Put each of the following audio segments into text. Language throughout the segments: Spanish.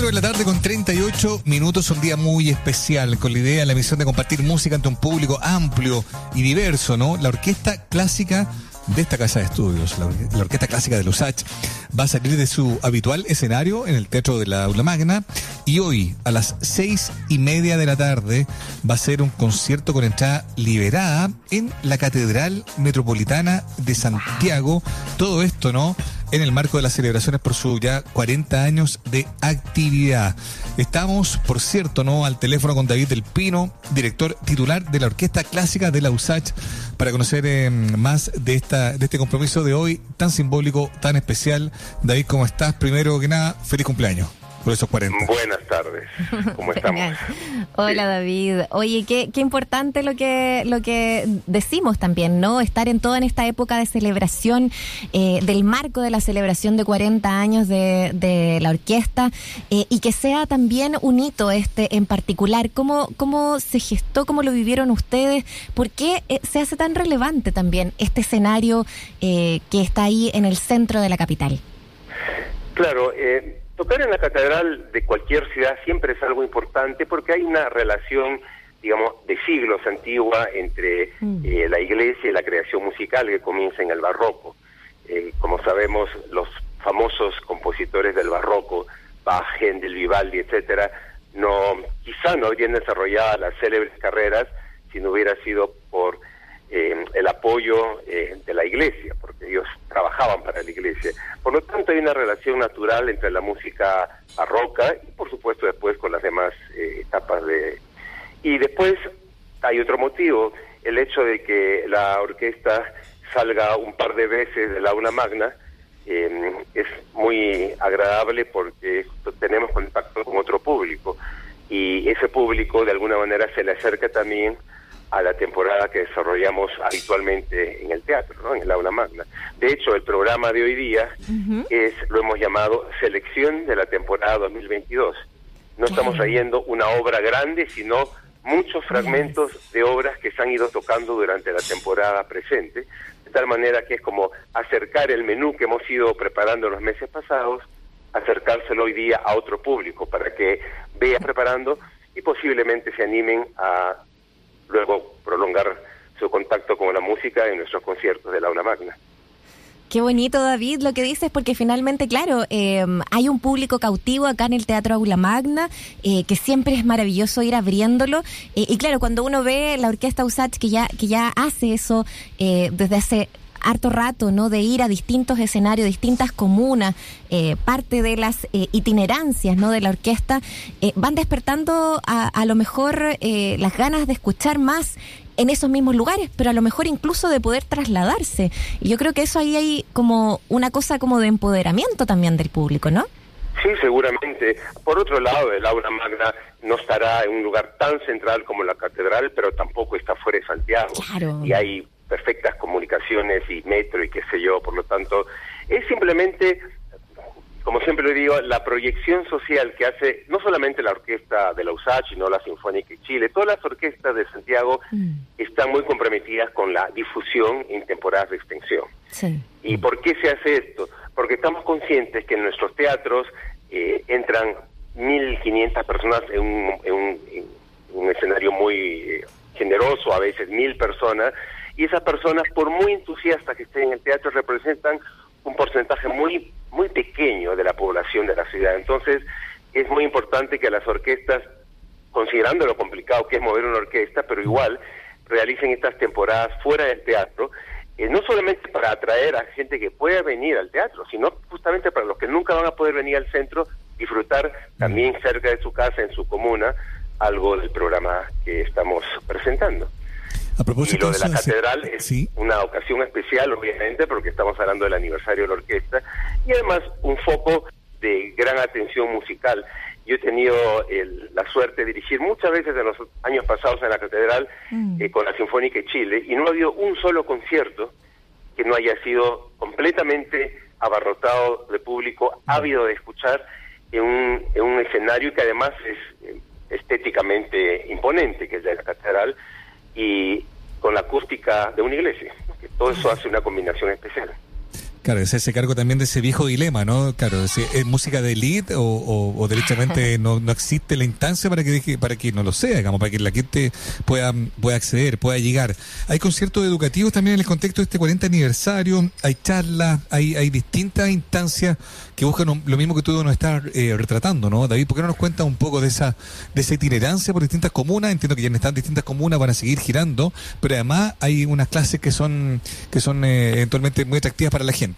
4 de la tarde con 38 minutos, un día muy especial, con la idea, la misión de compartir música ante un público amplio y diverso, ¿no? La Orquesta Clásica de esta casa de estudios, la, Orquesta Clásica de Lusach, va a salir de su habitual escenario en el Teatro de la Aula Magna y hoy a las seis y media de la tarde va a ser un concierto con entrada liberada en la Catedral Metropolitana de Santiago. Todo esto, ¿no? En el marco de las celebraciones por su ya 40 años de actividad. Estamos, por cierto, ¿no? al teléfono con David del Pino, director titular de la Orquesta Clásica de la USACH, para conocer eh, más de, esta, de este compromiso de hoy tan simbólico, tan especial. David, ¿cómo estás? Primero que nada, feliz cumpleaños por esos 40. Buenas tardes, ¿cómo estamos? Hola David. Oye, qué, qué importante lo que, lo que decimos también, ¿no? Estar en toda en esta época de celebración, eh, del marco de la celebración de 40 años de, de la orquesta, eh, y que sea también un hito este en particular. ¿Cómo, ¿Cómo se gestó, cómo lo vivieron ustedes? ¿Por qué eh, se hace tan relevante también este escenario que está ahí en el centro de la capital? Claro, eh, Tocar en la catedral de cualquier ciudad siempre es algo importante porque hay una relación, digamos, de siglos antigua entre mm. eh, la iglesia y la creación musical que comienza en el barroco. Eh, como sabemos, los famosos compositores del barroco, Bach, Händel, Vivaldi, etcétera, no, quizá no habrían desarrollado las célebres carreras si no hubiera sido por eh, el apoyo eh, de la iglesia, trabajaban para la iglesia. Por lo tanto, hay una relación natural entre la música barroca y, por supuesto, después con las demás eh, etapas de... Y después hay otro motivo, el hecho de que la orquesta salga un par de veces de la aula magna, es muy agradable porque tenemos contacto con otro público y ese público de alguna manera se le acerca también a la temporada que desarrollamos habitualmente en el teatro, ¿no? en el aula magna. De hecho, el programa de hoy día es lo hemos llamado Selección de la temporada 2022. No estamos trayendo una obra grande, sino muchos fragmentos de obras que se han ido tocando durante la temporada presente, de tal manera que es como acercar el menú que hemos ido preparando los meses pasados, acercárselo hoy día a otro público para que vea preparando y posiblemente se animen a luego prolongar su contacto con la música en nuestros conciertos de la Una Magna. Qué bonito, David, lo que dices, porque finalmente, claro, eh, hay un público cautivo acá en el Teatro Aula Magna, eh, que siempre es maravilloso ir abriéndolo. Eh, y claro, cuando uno ve la orquesta USACH que ya, que ya hace eso desde hace harto rato, ¿no? De ir a distintos escenarios, distintas comunas, eh, parte de las eh, itinerancias, ¿no? De la orquesta, eh, van despertando a, a lo mejor las ganas de escuchar más en esos mismos lugares, pero a lo mejor incluso de poder trasladarse. Y yo creo que eso ahí hay como una cosa como de empoderamiento también del público, ¿no? Sí, seguramente. Por otro lado, el aula magna no estará en un lugar tan central como la catedral, pero tampoco está fuera de Santiago. Claro. Y hay perfectas comunicaciones y metro y qué sé yo, por lo tanto, es simplemente, como siempre le digo, la proyección social que hace no solamente la orquesta de la USACH, sino la Sinfónica de Chile, todas las orquestas de Santiago mm. están muy comprometidas con la difusión en temporadas de extensión. ¿Y por qué se hace esto? Porque estamos conscientes que en nuestros teatros eh, entran 1.500 personas en un, en un, escenario muy eh, generoso, a veces mil personas, y esas personas, por muy entusiastas que estén en el teatro, representan un porcentaje muy, muy pequeño de la población de la ciudad. Entonces, es muy importante que las orquestas, considerando lo complicado que es mover una orquesta, pero igual realicen estas temporadas fuera del teatro, eh, no solamente para atraer a gente que pueda venir al teatro, sino justamente para los que nunca van a poder venir al centro, disfrutar también cerca de su casa, en su comuna, algo del programa que estamos presentando y lo de la catedral es una ocasión especial, obviamente, porque estamos hablando del aniversario de la orquesta, y además un foco de gran atención musical. Yo he tenido la suerte de dirigir muchas veces en los años pasados en la catedral mm. eh, con la Sinfónica de Chile, y no ha habido un solo concierto que no haya sido completamente abarrotado de público, mm. ávido de escuchar en un, en un escenario que además es eh, estéticamente imponente, que es de la catedral, y con la acústica de una iglesia. Que todo eso hace una combinación especial. Claro, es ese cargo también de ese viejo dilema, ¿no? Claro, es música de elite o, o, derechamente no, no existe la instancia para que para que no lo sea, digamos, para que la gente pueda, pueda acceder, pueda llegar. Hay conciertos educativos también en el contexto de este 40 aniversario, hay charlas, hay, hay distintas instancias que buscan lo mismo que tú nos estás eh, retratando, ¿no? David, ¿por qué no nos cuentas un poco de esa, de esa itinerancia por distintas comunas? Entiendo que ya están distintas comunas, van a seguir girando, pero además hay unas clases que son, que son eh, eventualmente muy atractivas para la gente.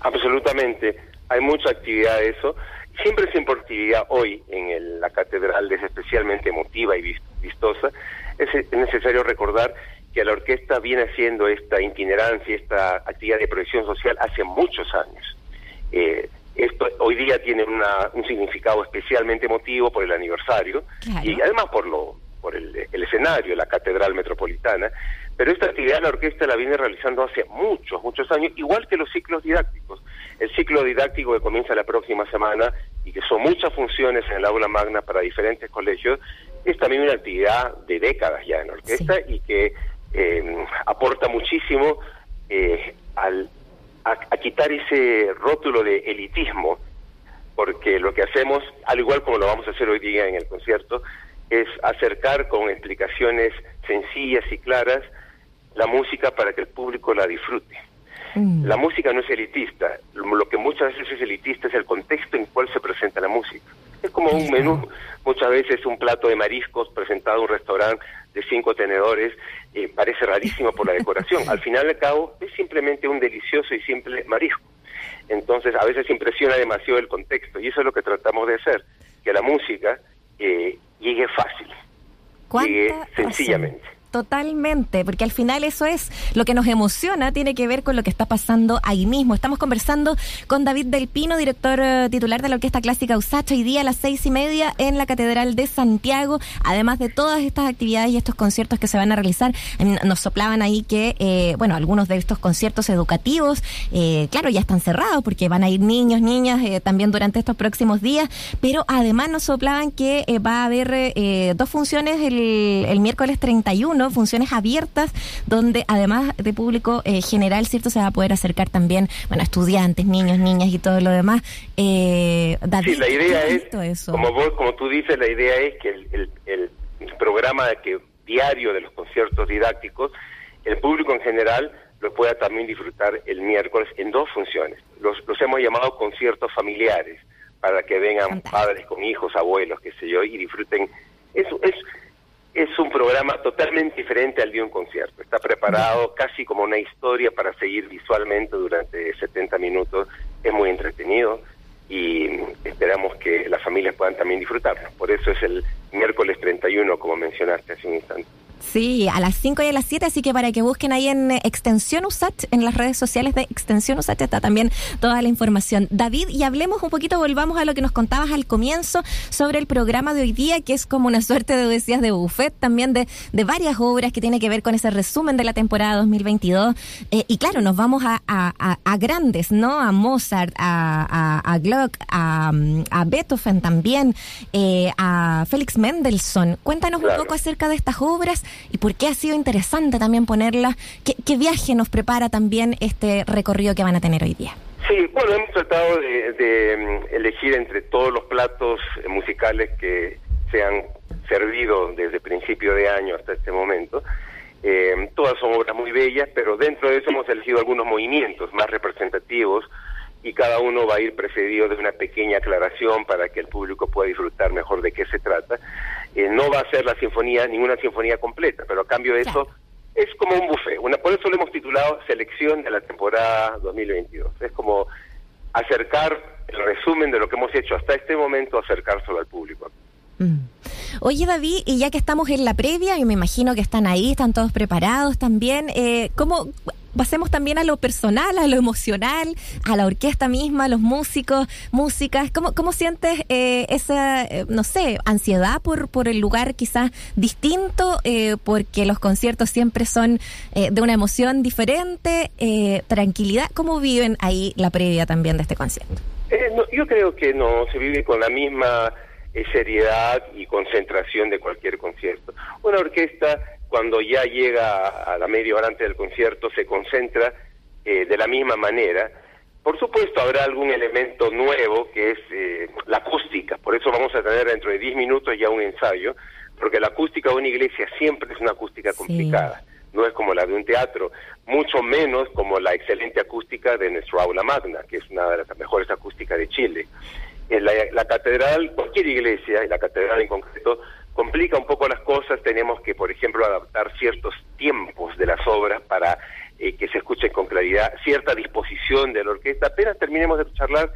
Absolutamente, hay mucha actividad de eso. Siempre es actividad hoy en la catedral es especialmente emotiva y vistosa. Es, necesario recordar que la orquesta viene haciendo esta itinerancia, esta actividad de proyección social hace muchos años. Eh, esto hoy día tiene un significado especialmente emotivo por el aniversario y además por lo por el, escenario, la Catedral Metropolitana, pero esta actividad la orquesta la viene realizando hace muchos, muchos años, igual que los ciclos didácticos. El ciclo didáctico que comienza la próxima semana y que son muchas funciones en el aula magna para diferentes colegios, es también una actividad de décadas ya en la orquesta y que eh, aporta muchísimo eh, al a, quitar ese rótulo de elitismo, porque lo que hacemos, al igual como lo vamos a hacer hoy día en el concierto, es acercar con explicaciones sencillas y claras la música para que el público la disfrute. Mm. La música no es elitista, lo que muchas veces es elitista es el contexto en cual se presenta la música. Es como un menú, muchas veces un plato de mariscos presentado en un restaurante de cinco tenedores, eh, parece rarísimo por la decoración. Al final y al cabo es simplemente un delicioso y simple marisco. Entonces a veces impresiona demasiado el contexto y eso es lo que tratamos de hacer, que la música eh, llegue fácil, llegue sencillamente. Totalmente, porque al final eso es lo que nos emociona, tiene que ver con lo que está pasando ahí mismo. Estamos conversando con David Del Pino, director eh, titular de la Orquesta Clásica Usacha, hoy día a las seis y media en la Catedral de Santiago. Además de todas estas actividades y estos conciertos que se van a realizar, nos soplaban ahí que, eh, bueno, algunos de estos conciertos educativos, eh, claro, ya están cerrados porque van a ir niños, niñas también durante estos próximos días, pero además nos soplaban que va a haber dos funciones el miércoles 31 funciones abiertas donde además de público eh, general, ¿cierto? Se va a poder acercar también, bueno, estudiantes, niños, niñas y todo lo demás. Eh, David, sí, la idea es, como vos, como tú dices, la idea es que el, el, programa que, diario de los conciertos didácticos, el público en general lo pueda también disfrutar el miércoles en dos funciones. Los, los hemos llamado conciertos familiares, para que vengan padres con hijos, abuelos, qué sé yo, y disfruten. Eso es es un programa totalmente diferente al de un concierto. Está preparado casi como una historia para seguir visualmente durante 70 minutos. Es muy entretenido y esperamos que las familias puedan también disfrutarlo. Por eso es el miércoles 31, como mencionaste hace un instante. Sí, a las 5 y a las 7, así que para que busquen ahí en eh, Extensión USAT, en las redes sociales de Extensión USAT está también toda la información. David, y hablemos un poquito, volvamos a lo que nos contabas al comienzo sobre el programa de hoy día, que es como una suerte de, decías, de buffet también de, de varias obras que tiene que ver con ese resumen de la temporada 2022. Eh, y claro, nos vamos a, a, grandes, ¿no? A Mozart, a, a, Gluck, a, a Beethoven también, eh, a Félix Mendelssohn. Cuéntanos un poco acerca de estas obras y por qué ha sido interesante también ponerla. ¿Qué, viaje nos prepara también este recorrido que van a tener hoy día? Sí, bueno, hemos tratado de, mm, elegir entre todos los platos eh, musicales que se han servido desde principio de año hasta este momento. Eh, todas son obras muy bellas, pero dentro de eso hemos elegido algunos movimientos más representativos y cada uno va a ir precedido de una pequeña aclaración para que el público pueda disfrutar mejor de qué se trata. Eh, no va a ser la sinfonía, ninguna sinfonía completa, pero a cambio de eso es como un buffet. Una, por eso lo hemos titulado Selección de la temporada 2022. Es como acercar el resumen de lo que hemos hecho hasta este momento, acercárselo al público. Mm. Oye David, y ya que estamos en la previa, y me imagino que están ahí, están todos preparados también, eh, ¿cómo, pasemos también a lo personal, a lo emocional, a la orquesta misma, a los músicos, músicas. ¿Cómo, cómo sientes eh, esa, eh, no sé, ansiedad por, por el lugar quizás distinto? Eh, porque los conciertos siempre son de una emoción diferente, tranquilidad. ¿Cómo viven ahí la previa también de este concierto? yo creo que no, se vive con la misma seriedad y concentración de cualquier concierto. Una orquesta cuando ya llega a la media hora antes del concierto, se concentra eh, de la misma manera. Por supuesto, habrá algún elemento nuevo que es eh, la acústica. Por eso vamos a tener dentro de 10 minutos ya un ensayo, porque la acústica de una iglesia siempre es una acústica complicada. No es como la de un teatro, mucho menos como la excelente acústica de nuestro aula magna, que es una de las mejores acústicas de Chile. En la, la catedral, cualquier iglesia, y la catedral en concreto, complica un poco las cosas. Tenemos que, por ejemplo, adaptar ciertos tiempos de las obras para eh, que se escuchen con claridad, cierta disposición de la orquesta. Apenas terminemos de charlar,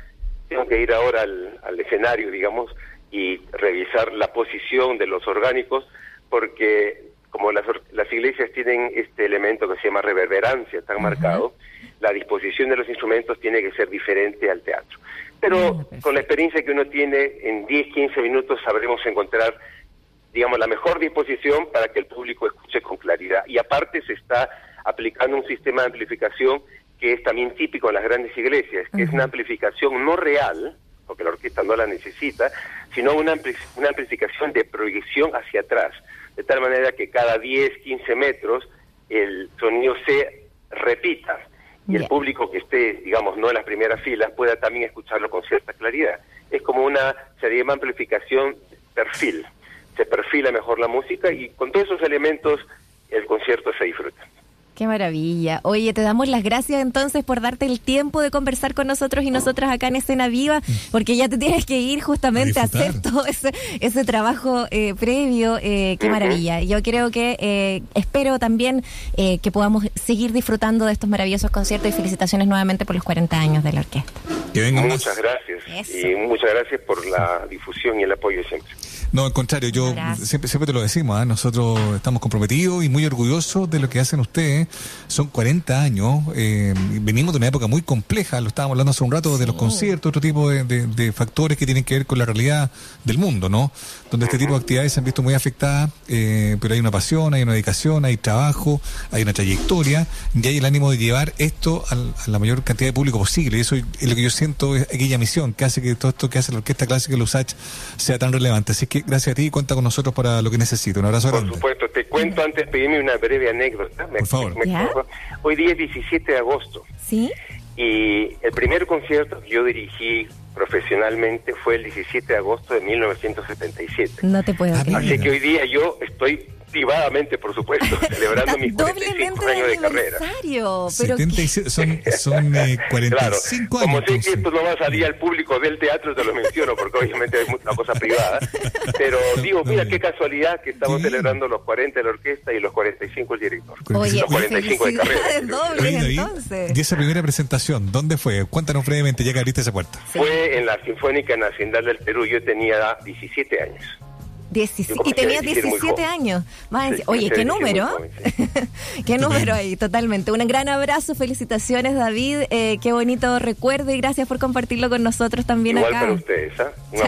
tengo que ir ahora al, al escenario, digamos, y revisar la posición de los orgánicos, porque como las, las iglesias tienen este elemento que se llama reverberancia tan marcado, la disposición de los instrumentos tiene que ser diferente al teatro. Pero Ah, con la experiencia que uno tiene, en 10, 15 minutos sabremos encontrar, digamos, la mejor disposición para que el público escuche con claridad. Y aparte se está aplicando un sistema de amplificación que es también típico en las grandes iglesias, que es una amplificación no real, porque la orquesta no la necesita, sino una, ampli- una amplificación de proyección hacia atrás, de tal manera que cada 10, 15 metros el sonido se repita y el público que esté, digamos, no en las primeras filas pueda también escucharlo con cierta claridad. Es como una, se llama amplificación perfil. Se perfila mejor la música y con todos esos elementos el concierto se disfruta. Qué maravilla. Oye, te damos las gracias entonces por darte el tiempo de conversar con nosotros y nosotras acá en Escena Viva, porque ya te tienes que ir justamente a, hacer todo ese, ese trabajo eh, previo. Eh, qué maravilla. Yo creo que eh, espero también eh, que podamos seguir disfrutando de estos maravillosos conciertos y felicitaciones nuevamente por los 40 años de la orquesta. Que vengan más. Muchas gracias. Eso. Y muchas gracias por la difusión y el apoyo siempre. No, al contrario, yo siempre, siempre te lo decimos, ¿ah? nosotros estamos comprometidos y muy orgullosos de lo que hacen ustedes. Son 40 años, eh, venimos de una época muy compleja, lo estábamos hablando hace un rato de los conciertos, otro tipo de, de- de factores que tienen que ver con la realidad del mundo, ¿no? Donde este tipo de actividades se han visto muy afectadas, eh, pero hay una pasión, hay una dedicación, hay trabajo, hay una trayectoria y hay el ánimo de llevar esto al- a la mayor cantidad de público posible. Y eso es lo que yo siento, es aquella misión que hace que todo esto que hace la Orquesta Clásica de Lusach sea tan relevante. Así que gracias a ti y cuenta con nosotros para lo que necesite. Un abrazo Por grande. supuesto, te cuento antes, pedirme una breve anécdota. Me- Por favor. Hoy día es 17 de agosto ¿Sí? y el primer concierto que yo dirigí profesionalmente fue el 17 de agosto de 1977. No te puedo creer. Así que hoy día yo estoy privadamente, por supuesto, celebrando mis 45 Doblemente años de carrera. Pero qué- 77, son son eh, 45 Claro, como años. sé que esto no va a salir al público del teatro, te lo menciono, porque obviamente es una cosa privada. Pero digo, mira qué casualidad que estamos Sí. celebrando los 40 de la orquesta y los 45 del director. Oye, los 45 de carrera. felicidades dobles Oye, David, entonces. y esa primera presentación, ¿dónde fue? Cuéntanos brevemente, ya que abriste esa puerta. Fue en la Sinfónica Nacional del Perú, yo tenía 17 años. 17 Yo y tenías comencé a dirigir muy 17 joven. años. Más Sí, encima- Oye, a qué número. joven, qué número ahí, totalmente. Un gran abrazo, felicitaciones, David. Eh, qué bonito recuerdo y gracias por compartirlo con nosotros también Igual acá. para ustedes, ¿ah? Un.